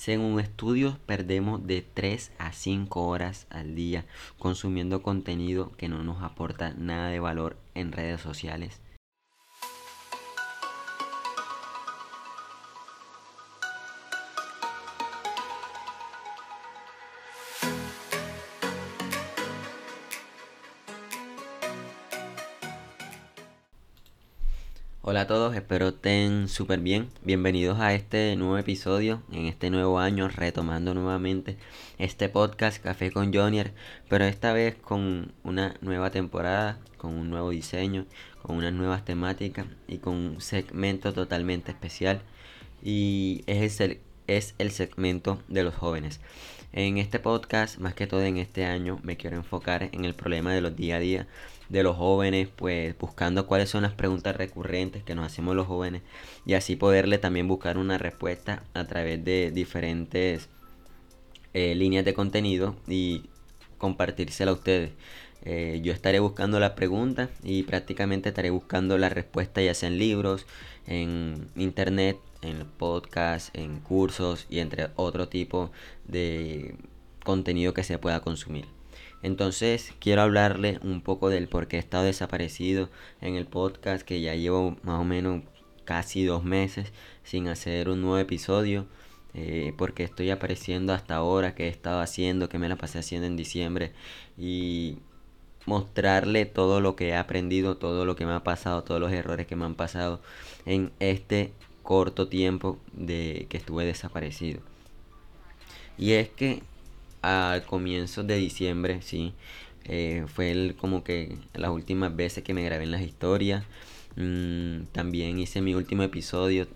Según estudios, perdemos de 3 a 5 horas al día consumiendo contenido que no nos aporta nada de valor en redes sociales. Todos, espero estén súper bien. Bienvenidos a este nuevo episodio, en este nuevo año, retomando nuevamente este podcast Café con Jonier, pero esta vez con una nueva temporada, con un nuevo diseño, con unas nuevas temáticas y con un segmento totalmente especial. Y es el, es el segmento de los jóvenes. En este podcast, más que todo en este año, me quiero enfocar en el problema de los día a día de los jóvenes, pues buscando cuáles son las preguntas recurrentes que nos hacemos los jóvenes y así poderle también buscar una respuesta a través de diferentes eh, líneas de contenido y compartírsela a ustedes. Eh, yo estaré buscando las preguntas y prácticamente estaré buscando la respuesta ya sea en libros, en internet, en podcast, en cursos y entre otro tipo de contenido que se pueda consumir. Entonces quiero hablarle un poco del por qué he estado desaparecido en el podcast que ya llevo más o menos casi dos meses sin hacer un nuevo episodio. Eh, porque estoy apareciendo hasta ahora, qué he estado haciendo, qué me la pasé haciendo en diciembre y mostrarle todo lo que he aprendido, todo lo que me ha pasado, todos los errores que me han pasado en este corto tiempo de que estuve desaparecido. Y es que al comienzo de diciembre, sí. Eh, fue el, como que las últimas veces que me grabé en las historias. Mm, también hice mi último episodio.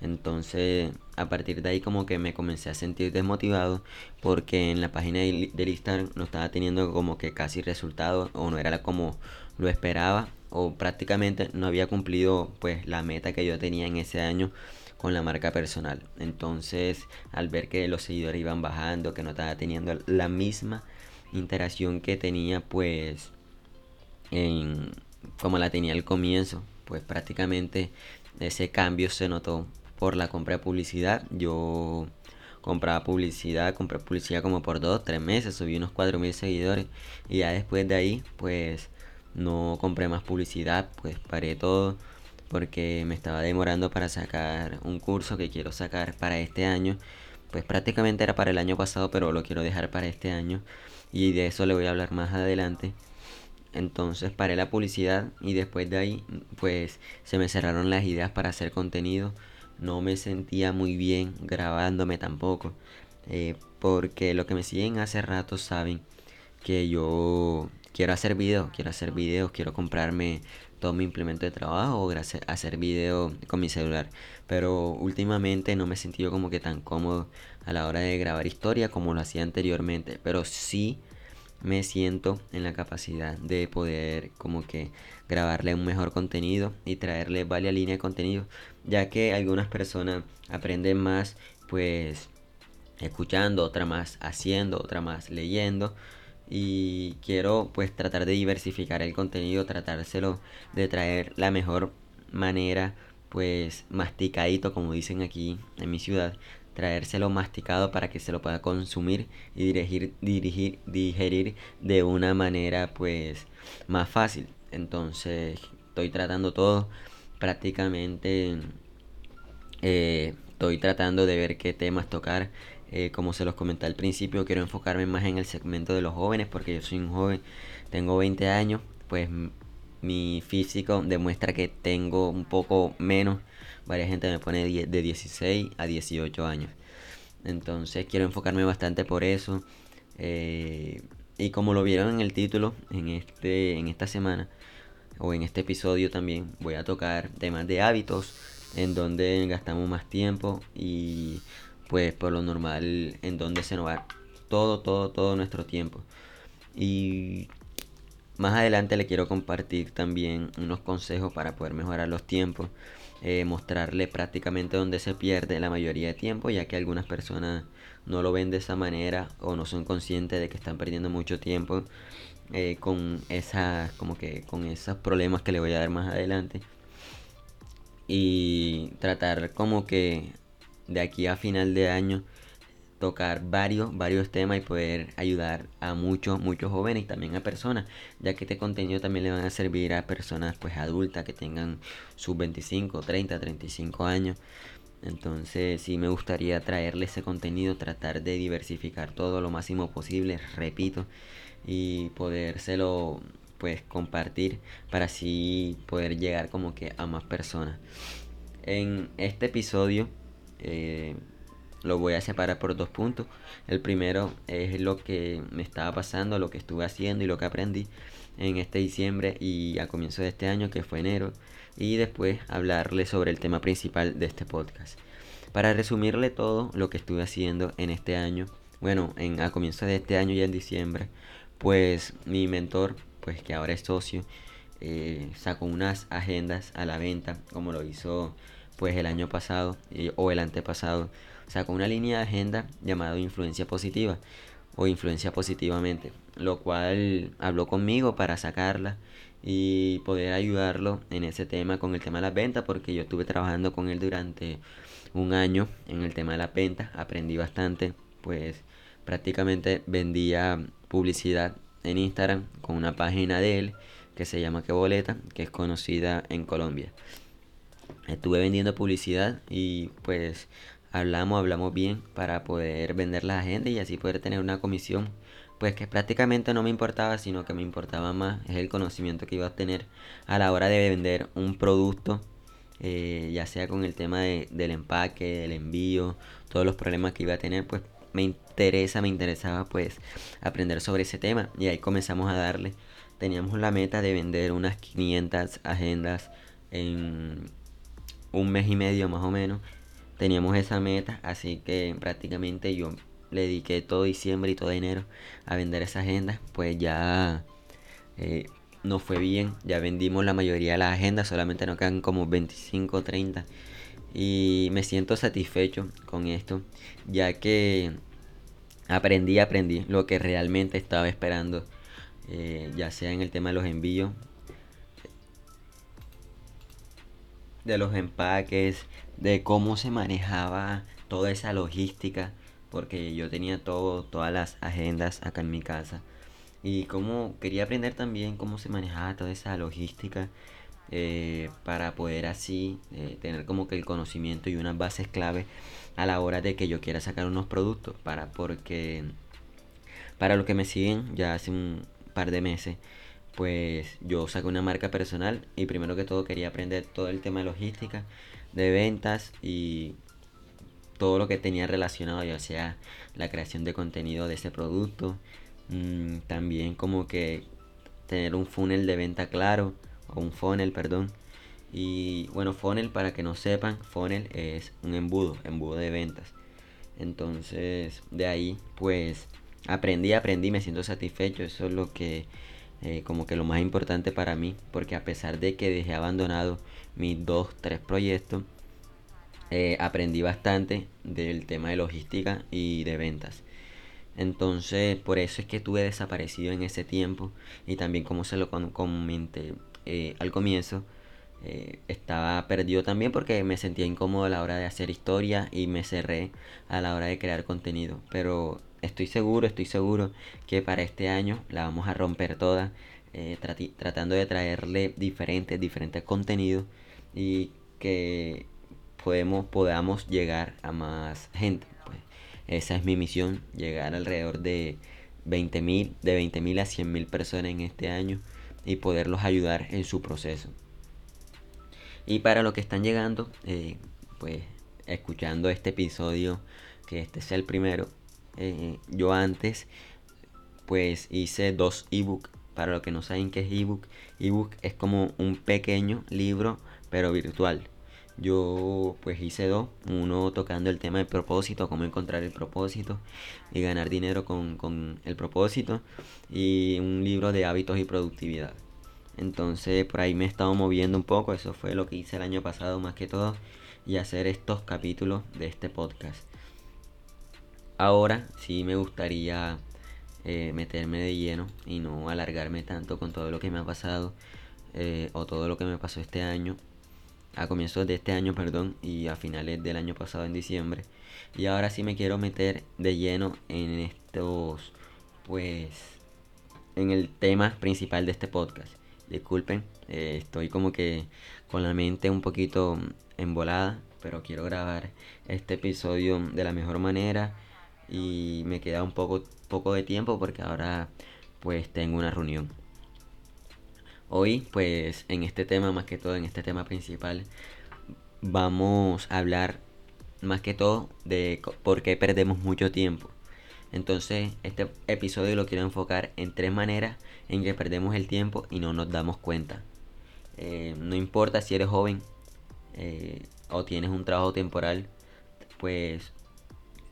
Entonces, a partir de ahí como que me comencé a sentir desmotivado porque en la página del Instagram no estaba teniendo como que casi resultados o no era como lo esperaba o prácticamente no había cumplido pues la meta que yo tenía en ese año con la marca personal. Entonces, al ver que los seguidores iban bajando, que no estaba teniendo la misma interacción que tenía, pues, en, como la tenía al comienzo, pues prácticamente ese cambio se notó por la compra de publicidad. Yo compraba publicidad, compré publicidad como por dos, tres meses, subí unos mil seguidores y ya después de ahí, pues no compré más publicidad, pues paré todo porque me estaba demorando para sacar un curso que quiero sacar para este año. Pues prácticamente era para el año pasado, pero lo quiero dejar para este año. Y de eso le voy a hablar más adelante. Entonces paré la publicidad y después de ahí pues se me cerraron las ideas para hacer contenido. No me sentía muy bien grabándome tampoco. Eh, porque lo que me siguen hace rato saben que yo quiero hacer videos, quiero hacer videos, quiero comprarme todo mi implemento de trabajo o hacer video con mi celular. Pero últimamente no me he sentido como que tan cómodo a la hora de grabar historia como lo hacía anteriormente. Pero sí me siento en la capacidad de poder como que grabarle un mejor contenido y traerle varias líneas de contenido. Ya que algunas personas aprenden más pues escuchando, otra más haciendo, otra más leyendo y quiero pues tratar de diversificar el contenido, tratárselo de traer la mejor manera pues masticadito como dicen aquí en mi ciudad, traérselo masticado para que se lo pueda consumir y dirigir, dirigir, digerir de una manera pues más fácil. Entonces estoy tratando todo prácticamente eh, estoy tratando de ver qué temas tocar eh, como se los comenté al principio, quiero enfocarme más en el segmento de los jóvenes porque yo soy un joven, tengo 20 años, pues mi físico demuestra que tengo un poco menos. Varias gente me pone de 16 a 18 años. Entonces quiero enfocarme bastante por eso. Eh, y como lo vieron en el título, en, este, en esta semana, o en este episodio también, voy a tocar temas de hábitos, en donde gastamos más tiempo y pues por lo normal en donde se nos va todo, todo, todo nuestro tiempo. Y más adelante le quiero compartir también unos consejos para poder mejorar los tiempos, eh, mostrarle prácticamente dónde se pierde la mayoría de tiempo, ya que algunas personas no lo ven de esa manera o no son conscientes de que están perdiendo mucho tiempo eh, con esas, como que con esos problemas que le voy a dar más adelante. Y tratar como que de aquí a final de año tocar varios, varios temas y poder ayudar a muchos, muchos jóvenes y también a personas, ya que este contenido también le van a servir a personas pues adultas que tengan sus 25, 30, 35 años. Entonces sí me gustaría traerle ese contenido, tratar de diversificar todo lo máximo posible, repito, y podérselo pues compartir para así poder llegar como que a más personas. En este episodio eh, lo voy a separar por dos puntos. El primero es lo que me estaba pasando, lo que estuve haciendo y lo que aprendí en este diciembre y a comienzo de este año, que fue enero. Y después hablarle sobre el tema principal de este podcast. Para resumirle todo lo que estuve haciendo en este año, bueno, en, a comienzo de este año ya en diciembre, pues mi mentor, pues que ahora es socio, eh, sacó unas agendas a la venta, como lo hizo pues el año pasado o el antepasado sacó una línea de agenda llamada influencia positiva o influencia positivamente, lo cual habló conmigo para sacarla y poder ayudarlo en ese tema con el tema de las ventas porque yo estuve trabajando con él durante un año en el tema de las ventas, aprendí bastante, pues prácticamente vendía publicidad en Instagram con una página de él que se llama Que Boleta, que es conocida en Colombia. Estuve vendiendo publicidad y pues hablamos, hablamos bien para poder vender la agenda y así poder tener una comisión. Pues que prácticamente no me importaba, sino que me importaba más es el conocimiento que iba a tener a la hora de vender un producto, eh, ya sea con el tema del empaque, del envío, todos los problemas que iba a tener, pues me interesa, me interesaba pues aprender sobre ese tema y ahí comenzamos a darle. Teníamos la meta de vender unas 500 agendas en un mes y medio más o menos teníamos esa meta, así que prácticamente yo le dediqué todo diciembre y todo enero a vender esa agenda, pues ya eh, no fue bien, ya vendimos la mayoría de las agendas, solamente nos quedan como 25 o 30 y me siento satisfecho con esto, ya que aprendí, aprendí lo que realmente estaba esperando, eh, ya sea en el tema de los envíos, de los empaques, de cómo se manejaba toda esa logística, porque yo tenía todo, todas las agendas acá en mi casa. Y cómo quería aprender también cómo se manejaba toda esa logística eh, para poder así eh, tener como que el conocimiento y unas bases clave a la hora de que yo quiera sacar unos productos. Para, porque para los que me siguen ya hace un par de meses, pues yo saqué una marca personal y primero que todo quería aprender todo el tema de logística, de ventas y todo lo que tenía relacionado, ya sea la creación de contenido de ese producto, mm, también como que tener un funnel de venta claro, o un funnel, perdón. Y bueno, funnel para que no sepan, funnel es un embudo, embudo de ventas. Entonces, de ahí pues aprendí, aprendí, me siento satisfecho, eso es lo que eh, como que lo más importante para mí, porque a pesar de que dejé abandonado mis dos, tres proyectos, eh, aprendí bastante del tema de logística y de ventas. Entonces, por eso es que estuve desaparecido en ese tiempo y también como se lo comenté eh, al comienzo, estaba perdido también porque me sentía incómodo a la hora de hacer historia y me cerré a la hora de crear contenido. Pero estoy seguro, estoy seguro que para este año la vamos a romper toda, eh, tratando de traerle diferentes, diferentes contenidos y que podemos, podamos llegar a más gente. Pues. esa es mi misión, llegar alrededor de 20.000, de 20.000 a 100.000 personas en este año y poderlos ayudar en su proceso. Y para los que están llegando, eh, pues escuchando este episodio, que este sea el primero, eh, yo antes pues hice dos ebook. Para los que no saben qué es ebook, ebook es como un pequeño libro pero virtual. Yo pues hice dos, uno tocando el tema del propósito, cómo encontrar el propósito y ganar dinero con, con el propósito y un libro de hábitos y productividad. Entonces por ahí me he estado moviendo un poco, eso fue lo que hice el año pasado más que todo y hacer estos capítulos de este podcast. Ahora sí me gustaría eh, meterme de lleno y no alargarme tanto con todo lo que me ha pasado eh, o todo lo que me pasó este año. a comienzos de este año, perdón, y a finales del año pasado en diciembre. Y ahora sí me quiero meter de lleno en estos, pues, en el tema principal de este podcast. Disculpen, eh, estoy como que con la mente un poquito embolada, pero quiero grabar este episodio de la mejor manera y me queda un poco, poco de tiempo porque ahora pues tengo una reunión. Hoy pues en este tema, más que todo en este tema principal, vamos a hablar más que todo de por qué perdemos mucho tiempo. Entonces, este episodio lo quiero enfocar en tres maneras en que perdemos el tiempo y no nos damos cuenta. Eh, no importa si eres joven eh, o tienes un trabajo temporal, pues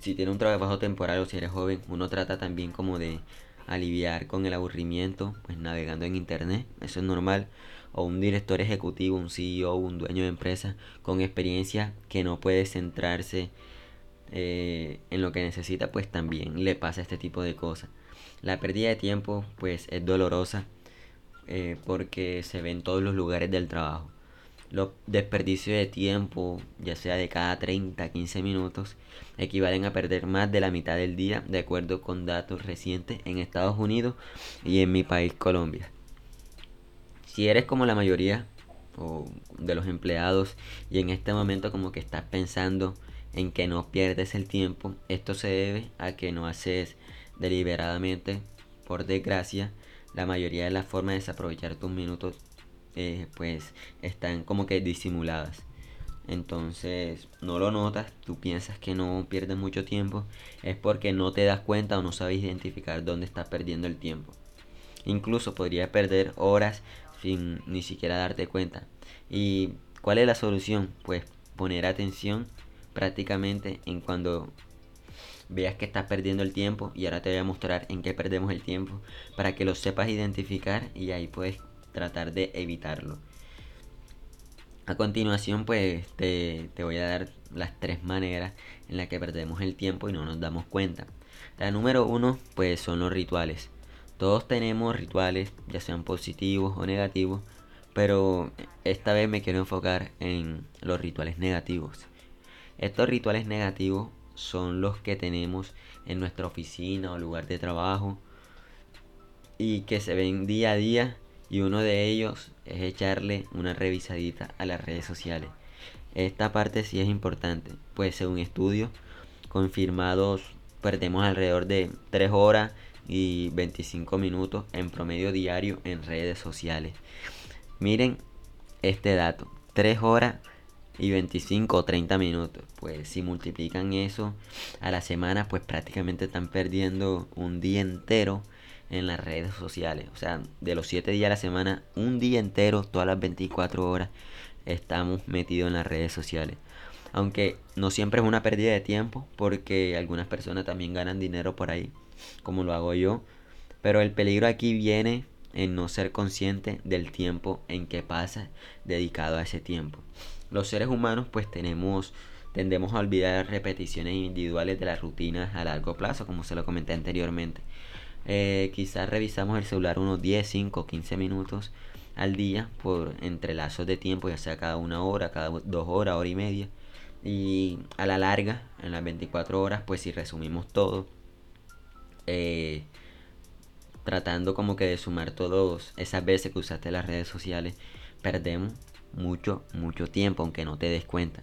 si tienes un trabajo temporal o si eres joven, uno trata también como de aliviar con el aburrimiento, pues navegando en internet, eso es normal, o un director ejecutivo, un CEO, un dueño de empresa con experiencia que no puede centrarse eh, en lo que necesita, pues también le pasa este tipo de cosas. La pérdida de tiempo, pues es dolorosa eh, porque se ve en todos los lugares del trabajo. Los desperdicios de tiempo, ya sea de cada 30, 15 minutos, equivalen a perder más de la mitad del día, de acuerdo con datos recientes en Estados Unidos y en mi país Colombia. Si eres como la mayoría de los empleados y en este momento como que estás pensando en que no pierdes el tiempo, esto se debe a que no haces deliberadamente, por desgracia, la mayoría de las formas de desaprovechar tus minutos eh, pues están como que disimuladas. Entonces no lo notas, tú piensas que no pierdes mucho tiempo, es porque no te das cuenta o no sabes identificar dónde estás perdiendo el tiempo. Incluso podrías perder horas sin ni siquiera darte cuenta. ¿Y cuál es la solución? Pues poner atención prácticamente en cuando veas que estás perdiendo el tiempo y ahora te voy a mostrar en qué perdemos el tiempo para que lo sepas identificar y ahí puedes tratar de evitarlo. A continuación pues te, voy a dar las tres maneras en las que perdemos el tiempo y no nos damos cuenta. La número uno pues son los rituales. Todos tenemos rituales, ya sean positivos o negativos, pero esta vez me quiero enfocar en los rituales negativos. Estos rituales negativos son los que tenemos en nuestra oficina o lugar de trabajo y que se ven día a día y uno de ellos es echarle una revisadita a las redes sociales. Esta parte sí es importante, pues según estudios confirmados perdemos alrededor de 3 horas y 25 minutos en promedio diario en redes sociales. Miren este dato, 3 horas y 25 o 30 minutos. Pues si multiplican eso a la semana, pues prácticamente están perdiendo un día entero en las redes sociales. O sea, de los 7 días a la semana, un día entero, todas las 24 horas, estamos metidos en las redes sociales. Aunque no siempre es una pérdida de tiempo, porque algunas personas también ganan dinero por ahí, como lo hago yo. Pero el peligro aquí viene en no ser consciente del tiempo en que pasa dedicado a ese tiempo. Los seres humanos pues tenemos tendemos a olvidar repeticiones individuales de las rutinas a largo plazo, como se lo comenté anteriormente. Eh, quizás revisamos el celular unos 10, 5, 15 minutos al día por entrelazos de tiempo, ya sea cada una hora, cada dos horas, hora y media. Y a la larga, en las 24 horas, pues si resumimos todo, eh, tratando como que de sumar todas esas veces que usaste las redes sociales, perdemos mucho, mucho tiempo, aunque no te des cuenta.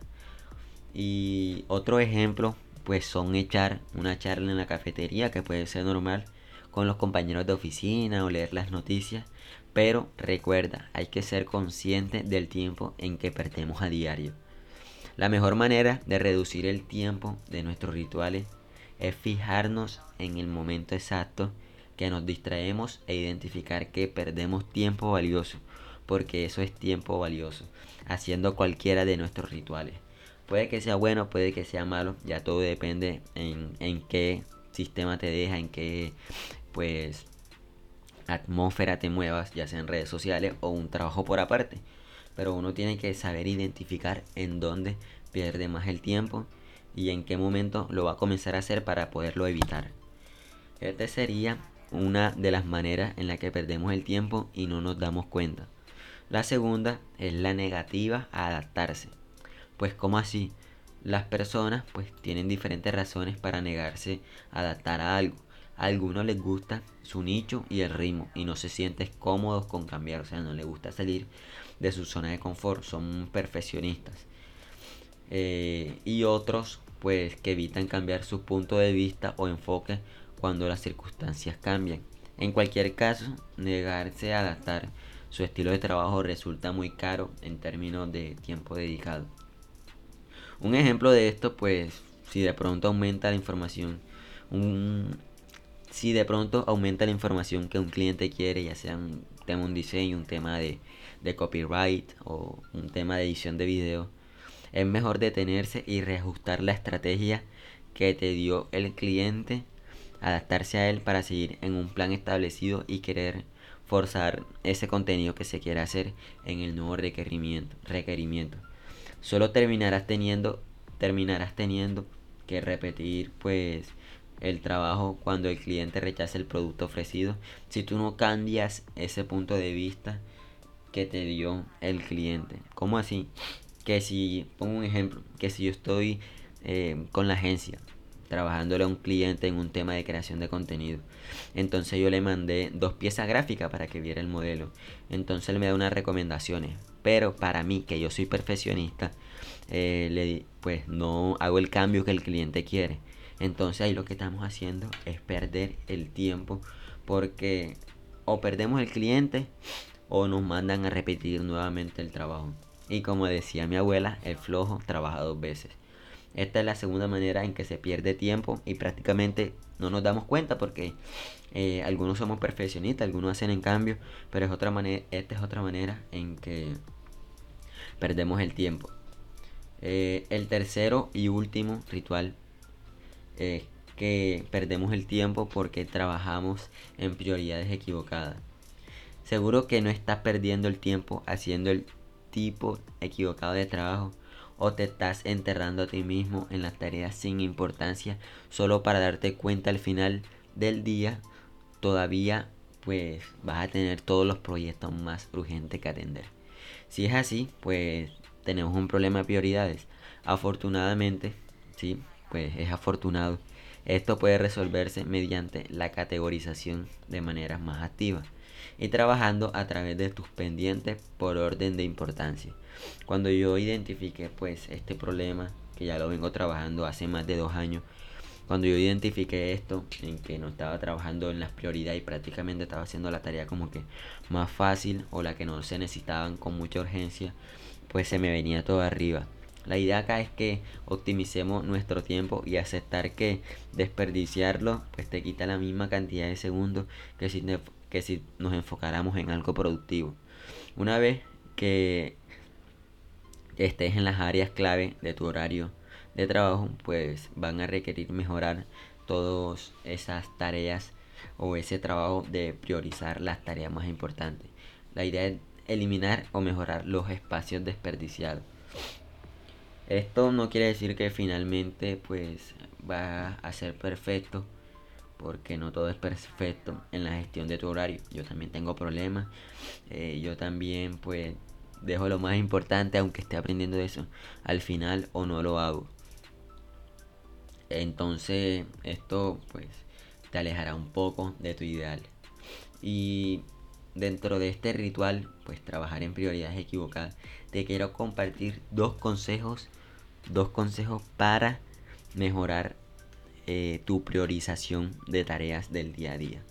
Y otro ejemplo, pues son echar una charla en la cafetería, que puede ser normal, con los compañeros de oficina o leer las noticias. Pero recuerda, hay que ser consciente del tiempo en que perdemos a diario. La mejor manera de reducir el tiempo de nuestros rituales es fijarnos en el momento exacto que nos distraemos e identificar que perdemos tiempo valioso, porque eso es tiempo valioso, haciendo cualquiera de nuestros rituales. Puede que sea bueno, puede que sea malo, ya todo depende en, en qué sistema te deja, en qué pues atmósfera te muevas, ya sea en redes sociales o un trabajo por aparte. Pero uno tiene que saber identificar en dónde pierde más el tiempo y en qué momento lo va a comenzar a hacer para poderlo evitar. Esta sería una de las maneras en la que perdemos el tiempo y no nos damos cuenta. La segunda es la negativa a adaptarse. Pues como así? Las personas pues tienen diferentes razones para negarse a adaptar a algo. A algunos les gusta su nicho y el ritmo y no se sienten cómodos con cambiar, o sea, no les gusta salir de su zona de confort, son perfeccionistas. Eh, y otros pues que evitan cambiar su punto de vista o enfoque cuando las circunstancias cambian. En cualquier caso, negarse a adaptar su estilo de trabajo resulta muy caro en términos de tiempo dedicado. Un ejemplo de esto, pues, si de pronto aumenta la información, si de pronto aumenta la información que un cliente quiere, ya sea un tema un diseño, un tema de, de copyright o un tema de edición de video, es mejor detenerse y reajustar la estrategia que te dio el cliente, adaptarse a él para seguir en un plan establecido y querer forzar ese contenido que se quiere hacer en el nuevo requerimiento. requerimiento. Solo terminarás teniendo, terminarás teniendo que repetir pues el trabajo cuando el cliente rechace el producto ofrecido si tú no cambias ese punto de vista que te dio el cliente. ¿Cómo así? Que si, pongo un ejemplo, que si yo estoy eh, con la agencia trabajándole a un cliente en un tema de creación de contenido. Entonces yo le mandé dos piezas gráficas para que viera el modelo. Entonces él me da unas recomendaciones. Pero para mí, que yo soy perfeccionista, eh, le, pues no hago el cambio que el cliente quiere. Entonces ahí lo que estamos haciendo es perder el tiempo porque o perdemos el cliente o nos mandan a repetir nuevamente el trabajo. Y como decía mi abuela, el flojo trabaja dos veces. Esta es la segunda manera en que se pierde tiempo y prácticamente no nos damos cuenta porque eh, algunos somos perfeccionistas, algunos hacen en cambio, pero es otra manera, esta es otra manera en que perdemos el tiempo. Eh, el tercero y último ritual es que perdemos el tiempo porque trabajamos en prioridades equivocadas. Seguro que no estás perdiendo el tiempo haciendo el tipo equivocado de trabajo o te estás enterrando a ti mismo en las tareas sin importancia solo para darte cuenta al final del día todavía pues vas a tener todos los proyectos más urgentes que atender. Si es así, pues tenemos un problema de prioridades. Afortunadamente, sí, pues es afortunado. Esto puede resolverse mediante la categorización de maneras más activas y trabajando a través de tus pendientes por orden de importancia. Cuando yo identifiqué pues este problema, que ya lo vengo trabajando hace más de dos años, cuando yo identifiqué esto, en que no estaba trabajando en las prioridades y prácticamente estaba haciendo la tarea como que más fácil o la que no se necesitaban con mucha urgencia, pues se me venía todo arriba. La idea acá es que optimicemos nuestro tiempo y aceptar que desperdiciarlo pues te quita la misma cantidad de segundos que si, que si nos enfocáramos en algo productivo. Una vez que estés en las áreas clave de tu horario de trabajo, pues van a requerir mejorar todas esas tareas o ese trabajo de priorizar las tareas más importantes. La idea es eliminar o mejorar los espacios desperdiciados. Esto no quiere decir que finalmente pues va a ser perfecto porque no todo es perfecto en la gestión de tu horario. Yo también tengo problemas. Eh, yo también pues dejo lo más importante aunque esté aprendiendo eso al final o no lo hago. Entonces esto pues te alejará un poco de tu ideal. Y dentro de este ritual, pues trabajar en prioridades equivocadas, te quiero compartir dos consejos, dos consejos para mejorar eh, tu priorización de tareas del día a día.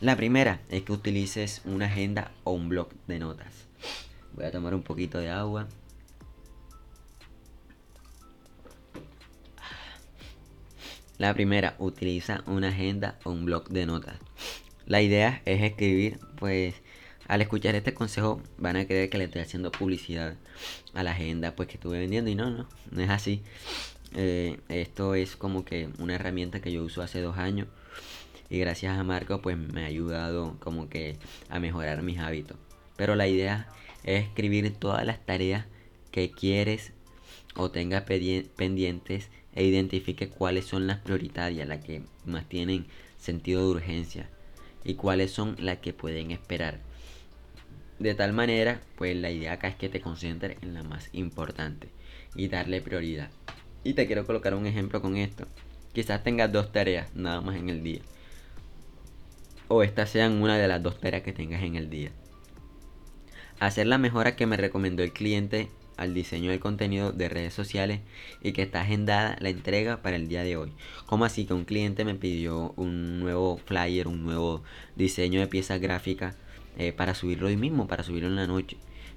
La primera es que utilices una agenda o un blog de notas. Voy a tomar un poquito de agua. La primera, utiliza una agenda o un blog de notas. La idea es escribir, pues al escuchar este consejo van a creer que le estoy haciendo publicidad a la agenda pues que estuve vendiendo y no, no, no es así. Eh, esto es como que una herramienta que yo uso hace dos años y gracias a Marco pues me ha ayudado como que a mejorar mis hábitos. Pero la idea es escribir todas las tareas que quieres o tengas pendientes e identifique cuáles son las prioritarias, las que más tienen sentido de urgencia y cuáles son las que pueden esperar. de tal manera, pues la idea acá es que te concentres en la más importante y darle prioridad. Y te quiero colocar un ejemplo con esto. Quizás tengas dos tareas nada más en el día. O estas sean una de las dos tareas que tengas en el día. Hacer la mejora que me recomendó el cliente al diseño del contenido de redes sociales y que está agendada la entrega para el día de hoy. Como así que un cliente me pidió un nuevo flyer, un nuevo diseño de pieza gráfica eh, para subirlo hoy mismo, para subirlo en la noche.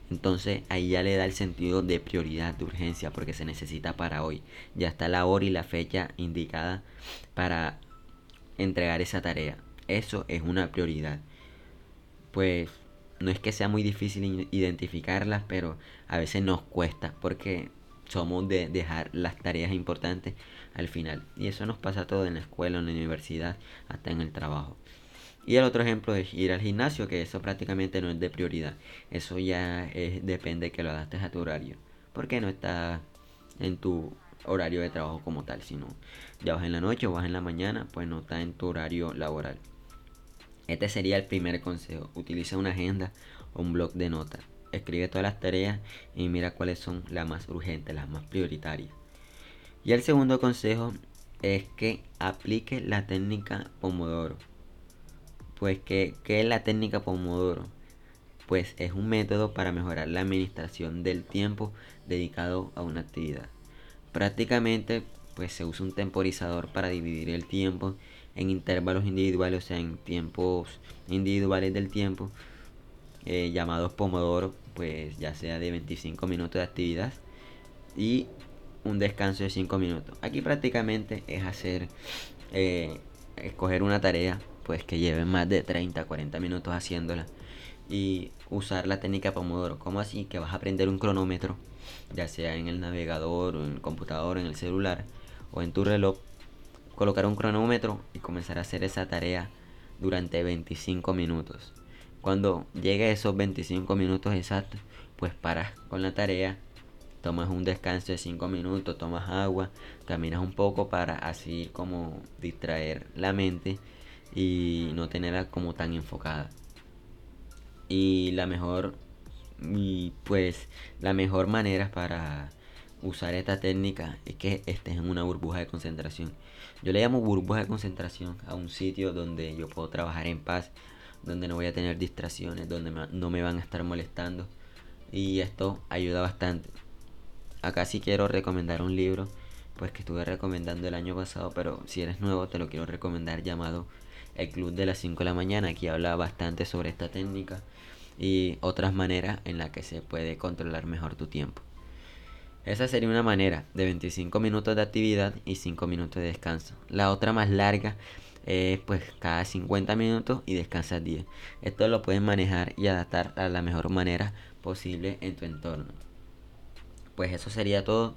Entonces ahí ya le da el sentido de prioridad, de urgencia, porque se necesita para hoy. Ya está la hora y la fecha indicada para entregar esa tarea. Eso es una prioridad. Pues no es que sea muy difícil identificarlas, pero a veces nos cuesta porque somos de dejar las tareas importantes al final. Y eso nos pasa todo en la escuela, en la universidad, hasta en el trabajo. Y el otro ejemplo es ir al gimnasio, que eso prácticamente no es de prioridad. Eso ya depende que lo adaptes a tu horario. Porque no está en tu horario de trabajo como tal, sino ya vas en la noche o vas en la mañana, pues no está en tu horario laboral. Este sería el primer consejo. Utiliza una agenda o un blog de notas. Escribe todas las tareas y mira cuáles son las más urgentes, las más prioritarias. Y el segundo consejo es que aplique la técnica Pomodoro. Pues, ¿qué, es la técnica Pomodoro? Pues es un método para mejorar la administración del tiempo dedicado a una actividad. Prácticamente, pues se usa un temporizador para dividir el tiempo en intervalos individuales, o sea, en tiempos individuales del tiempo, eh, llamados Pomodoro, pues ya sea de 25 minutos de actividad y un descanso de 5 minutos. Aquí prácticamente es hacer, eh, escoger una tarea, pues que lleve más de 30, 40 minutos haciéndola y usar la técnica Pomodoro. como así? Que vas a aprender un cronómetro, ya sea en el navegador, o en el computador, en el celular o en tu reloj colocar un cronómetro y comenzar a hacer esa tarea durante 25 minutos. Cuando llegue a esos 25 minutos exactos, pues paras con la tarea, tomas un descanso de 5 minutos, tomas agua, caminas un poco para así como distraer la mente y no tenerla como tan enfocada. Y la mejor y pues la mejor manera para usar esta técnica es que estés en una burbuja de concentración. Yo le llamo burbuja de concentración a un sitio donde yo puedo trabajar en paz, donde no voy a tener distracciones, donde no me van a estar molestando. Y esto ayuda bastante. Acá sí quiero recomendar un libro, pues que estuve recomendando el año pasado, pero si eres nuevo te lo quiero recomendar llamado El Club de las 5 de la mañana. Aquí habla bastante sobre esta técnica y otras maneras en las que se puede controlar mejor tu tiempo. Esa sería una manera de 25 minutos de actividad y 5 minutos de descanso. La otra más larga es pues cada 50 minutos y descansas 10. Esto lo puedes manejar y adaptar a la mejor manera posible en tu entorno. Pues eso sería todo.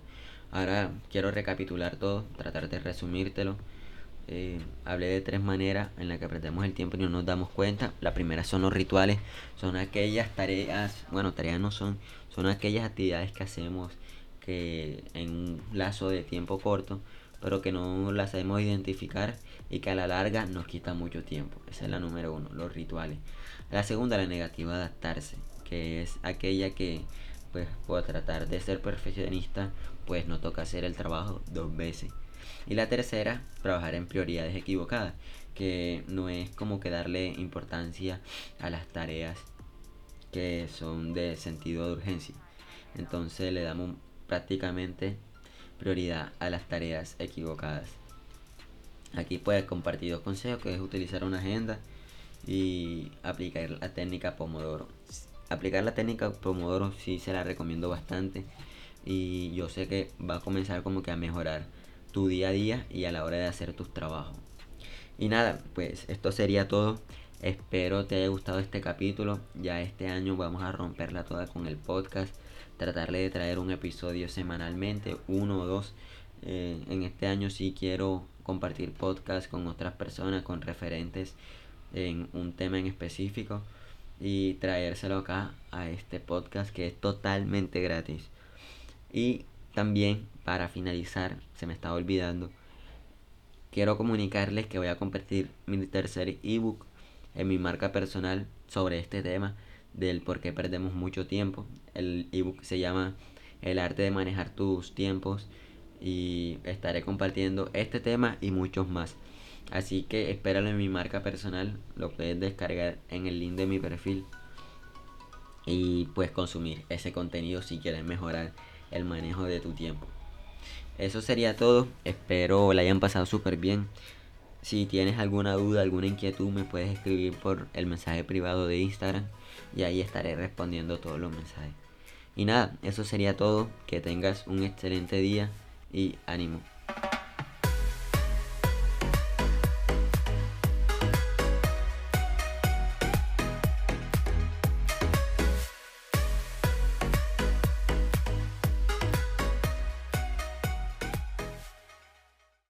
Ahora quiero recapitular todo, tratar de resumírtelo. Eh, hablé de tres maneras en las que perdemos el tiempo y no nos damos cuenta. La primera son los rituales, son aquellas tareas, bueno, tareas no son, son aquellas actividades que hacemos que en un lazo de tiempo corto, pero que no las sabemos identificar y que a la larga nos quita mucho tiempo. Esa es la número uno, los rituales. La segunda, la negativa adaptarse, que es aquella que, pues, por tratar de ser perfeccionista, pues no toca hacer el trabajo dos veces. Y la tercera, trabajar en prioridades equivocadas, que no es como que darle importancia a las tareas que son de sentido de urgencia. Entonces le damos prácticamente prioridad a las tareas equivocadas. Aquí puedes compartir dos consejos que es utilizar una agenda y aplicar la técnica Pomodoro. Aplicar la técnica Pomodoro sí se la recomiendo bastante y yo sé que va a comenzar como que a mejorar tu día a día y a la hora de hacer tus trabajos. Y nada, pues esto sería todo. Espero te haya gustado este capítulo. Ya este año vamos a romperla toda con el podcast tratarle de traer un episodio semanalmente, uno o dos. Eh, en este año sí quiero compartir podcast con otras personas, con referentes en un tema en específico y traérselo acá a este podcast que es totalmente gratis. Y también para finalizar, se me estaba olvidando, quiero comunicarles que voy a compartir mi tercer ebook en mi marca personal sobre este tema del por qué perdemos mucho tiempo. El ebook se llama El arte de manejar tus tiempos y estaré compartiendo este tema y muchos más. Así que espéralo en mi marca personal, lo puedes descargar en el link de mi perfil y puedes consumir ese contenido si quieres mejorar el manejo de tu tiempo. Eso sería todo, espero la hayan pasado súper bien. Si tienes alguna duda, alguna inquietud, me puedes escribir por el mensaje privado de Instagram y ahí estaré respondiendo todos los mensajes. Y nada, eso sería todo. Que tengas un excelente día y ánimo.